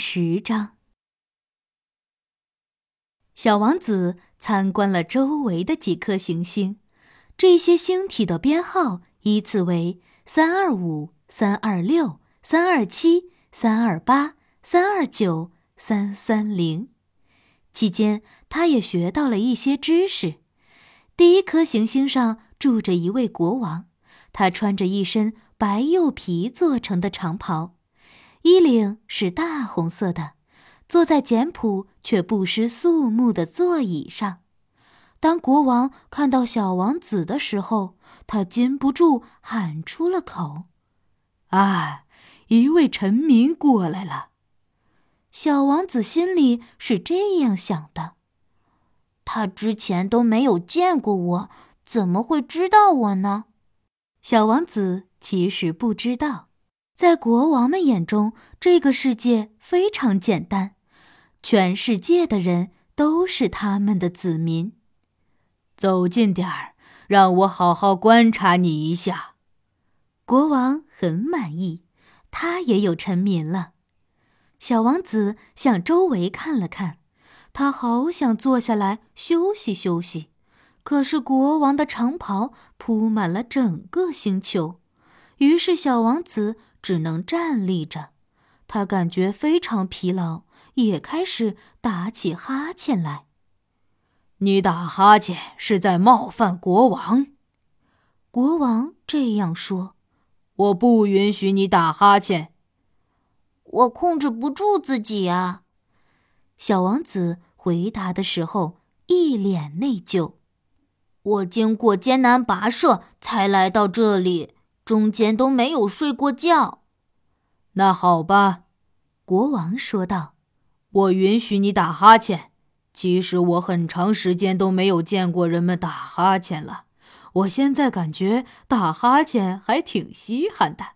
十章，小王子参观了周围的几颗行星，这些星体的编号依次为三二五、三二六、三二七、三二八、三二九、三三零。期间，他也学到了一些知识。第一颗行星上住着一位国王，他穿着一身白釉皮做成的长袍。衣领是大红色的，坐在简朴却不失肃穆的座椅上。当国王看到小王子的时候，他禁不住喊出了口：“啊，一位臣民过来了！”小王子心里是这样想的：“他之前都没有见过我，怎么会知道我呢？”小王子其实不知道。在国王们眼中，这个世界非常简单，全世界的人都是他们的子民。走近点儿，让我好好观察你一下。国王很满意，他也有臣民了。小王子向周围看了看，他好想坐下来休息休息，可是国王的长袍铺满了整个星球，于是小王子。只能站立着，他感觉非常疲劳，也开始打起哈欠来。你打哈欠是在冒犯国王。国王这样说：“我不允许你打哈欠。”我控制不住自己啊！小王子回答的时候一脸内疚。我经过艰难跋涉才来到这里。中间都没有睡过觉。那好吧，国王说道：“我允许你打哈欠。其实我很长时间都没有见过人们打哈欠了。我现在感觉打哈欠还挺稀罕的。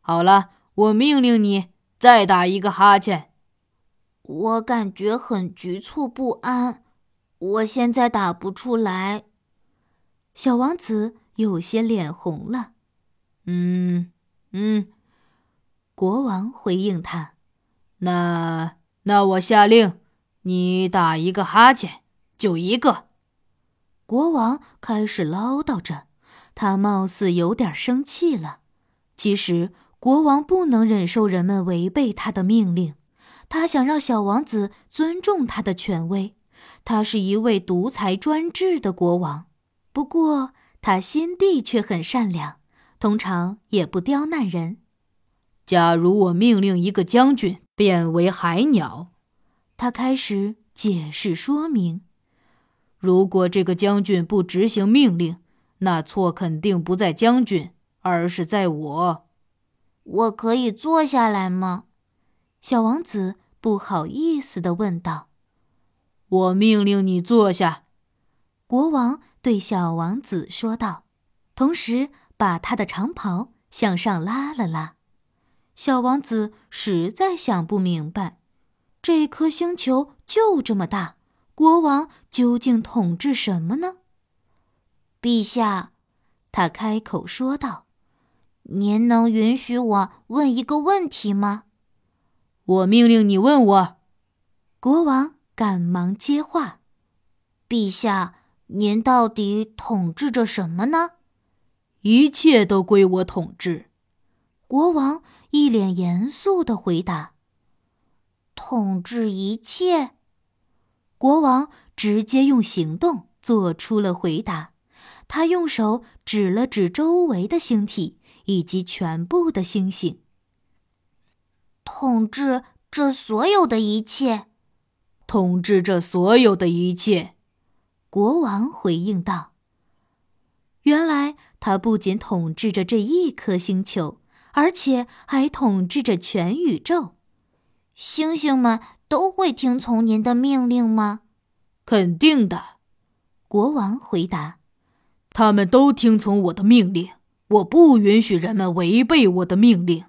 好了，我命令你再打一个哈欠。我感觉很局促不安，我现在打不出来。”小王子有些脸红了。嗯嗯，国王回应他：“那那我下令，你打一个哈欠，就一个。”国王开始唠叨着，他貌似有点生气了。其实，国王不能忍受人们违背他的命令，他想让小王子尊重他的权威。他是一位独裁专制的国王，不过他心地却很善良。通常也不刁难人。假如我命令一个将军变为海鸟，他开始解释说明。如果这个将军不执行命令，那错肯定不在将军，而是在我。我可以坐下来吗？小王子不好意思地问道。我命令你坐下，国王对小王子说道，同时。把他的长袍向上拉了拉，小王子实在想不明白，这颗星球就这么大，国王究竟统治什么呢？陛下，他开口说道：“您能允许我问一个问题吗？”我命令你问我。国王赶忙接话：“陛下，您到底统治着什么呢？”一切都归我统治，国王一脸严肃的回答。统治一切，国王直接用行动做出了回答。他用手指了指周围的星体以及全部的星星。统治这所有的一切，统治这所有的一切，国王回应道。他不仅统治着这一颗星球，而且还统治着全宇宙。星星们都会听从您的命令吗？肯定的，国王回答。他们都听从我的命令，我不允许人们违背我的命令。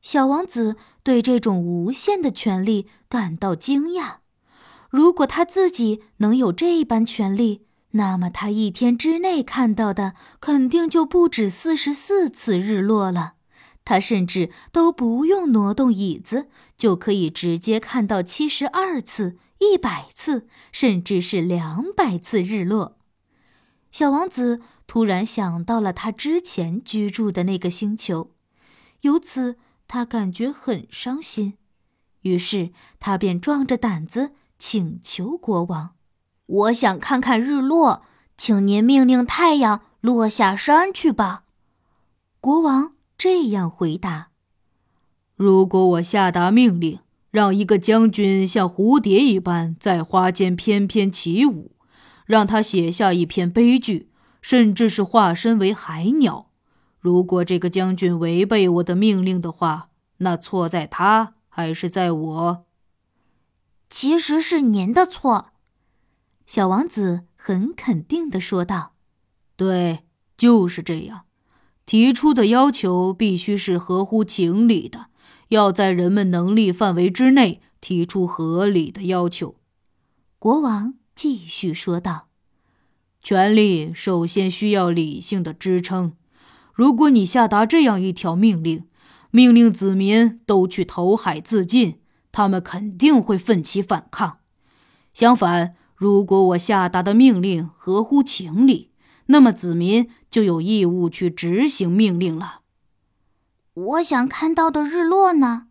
小王子对这种无限的权利感到惊讶。如果他自己能有这般权力，那么他一天之内看到的肯定就不止四十四次日落了，他甚至都不用挪动椅子，就可以直接看到七十二次、一百次，甚至是两百次日落。小王子突然想到了他之前居住的那个星球，由此他感觉很伤心。于是他便壮着胆子请求国王：“我想看看日落，请您命令太阳落下山去吧。”国王。这样回答：“如果我下达命令，让一个将军像蝴蝶一般在花间翩翩起舞，让他写下一篇悲剧，甚至是化身为海鸟，如果这个将军违背我的命令的话，那错在他还是在我？其实是您的错。”小王子很肯定的说道：“对，就是这样。”提出的要求必须是合乎情理的，要在人们能力范围之内提出合理的要求。国王继续说道：“权力首先需要理性的支撑。如果你下达这样一条命令，命令子民都去投海自尽，他们肯定会奋起反抗。相反，如果我下达的命令合乎情理，那么子民。”就有义务去执行命令了。我想看到的日落呢？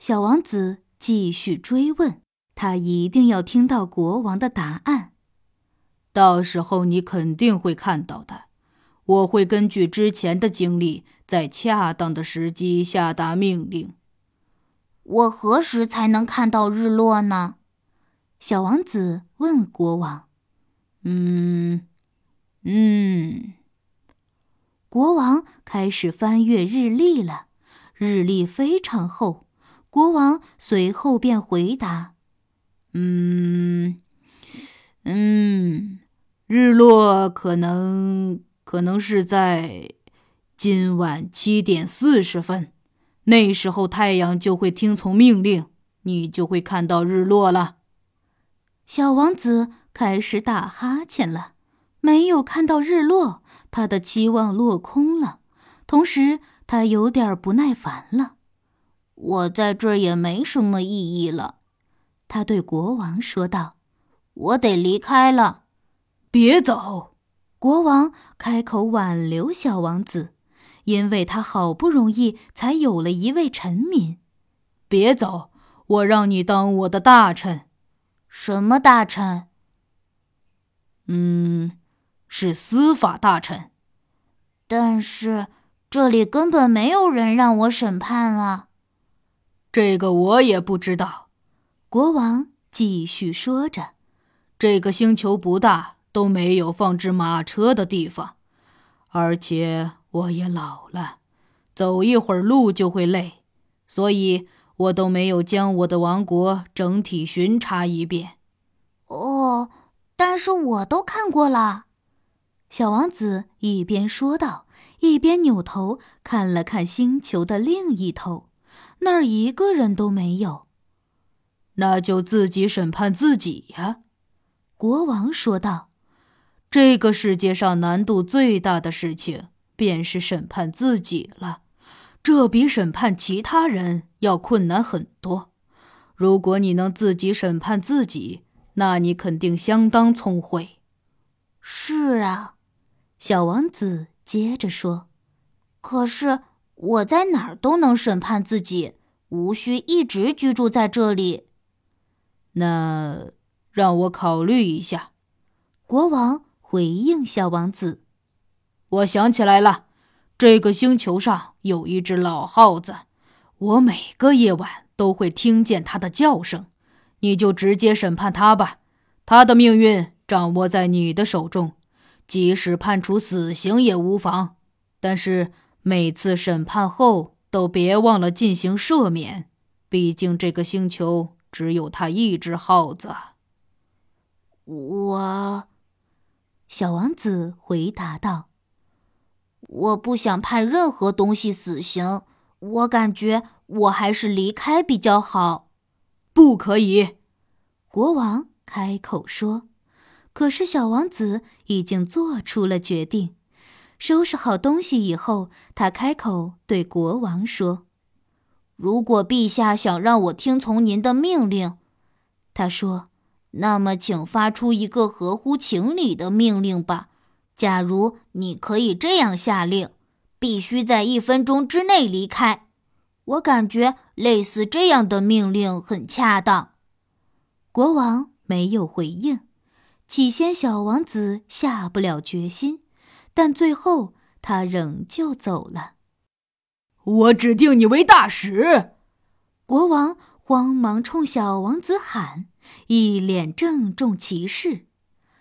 小王子继续追问。他一定要听到国王的答案。到时候你肯定会看到的。我会根据之前的经历，在恰当的时机下达命令。我何时才能看到日落呢？小王子问国王。嗯，嗯。国王开始翻阅日历了，日历非常厚。国王随后便回答：“嗯，嗯，日落可能可能是在今晚七点四十分，那时候太阳就会听从命令，你就会看到日落了。”小王子开始打哈欠了，没有看到日落。他的期望落空了，同时他有点不耐烦了。我在这儿也没什么意义了，他对国王说道：“我得离开了。”别走！国王开口挽留小王子，因为他好不容易才有了一位臣民。别走！我让你当我的大臣。什么大臣？嗯。是司法大臣，但是这里根本没有人让我审判啊。这个我也不知道。国王继续说着：“这个星球不大，都没有放置马车的地方，而且我也老了，走一会儿路就会累，所以我都没有将我的王国整体巡查一遍。”哦，但是我都看过了。小王子一边说道，一边扭头看了看星球的另一头，那儿一个人都没有。那就自己审判自己呀，国王说道。这个世界上难度最大的事情，便是审判自己了。这比审判其他人要困难很多。如果你能自己审判自己，那你肯定相当聪慧。是啊。小王子接着说：“可是我在哪儿都能审判自己，无需一直居住在这里。”那让我考虑一下。”国王回应小王子：“我想起来了，这个星球上有一只老耗子，我每个夜晚都会听见它的叫声。你就直接审判它吧，它的命运掌握在你的手中。”即使判处死刑也无妨，但是每次审判后都别忘了进行赦免。毕竟这个星球只有他一只耗子。我，小王子回答道：“我不想判任何东西死刑，我感觉我还是离开比较好。”不可以，国王开口说。可是，小王子已经做出了决定。收拾好东西以后，他开口对国王说：“如果陛下想让我听从您的命令，他说，那么请发出一个合乎情理的命令吧。假如你可以这样下令：必须在一分钟之内离开。我感觉类似这样的命令很恰当。”国王没有回应。起先，小王子下不了决心。但最后，他仍旧走了。我指定你为大使！国王慌忙冲小王子喊，一脸郑重其事。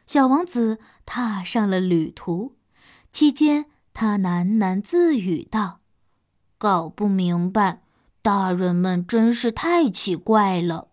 小王子踏上了旅途，期间他喃喃自语道：“搞不明白，大人们真是太奇怪了。”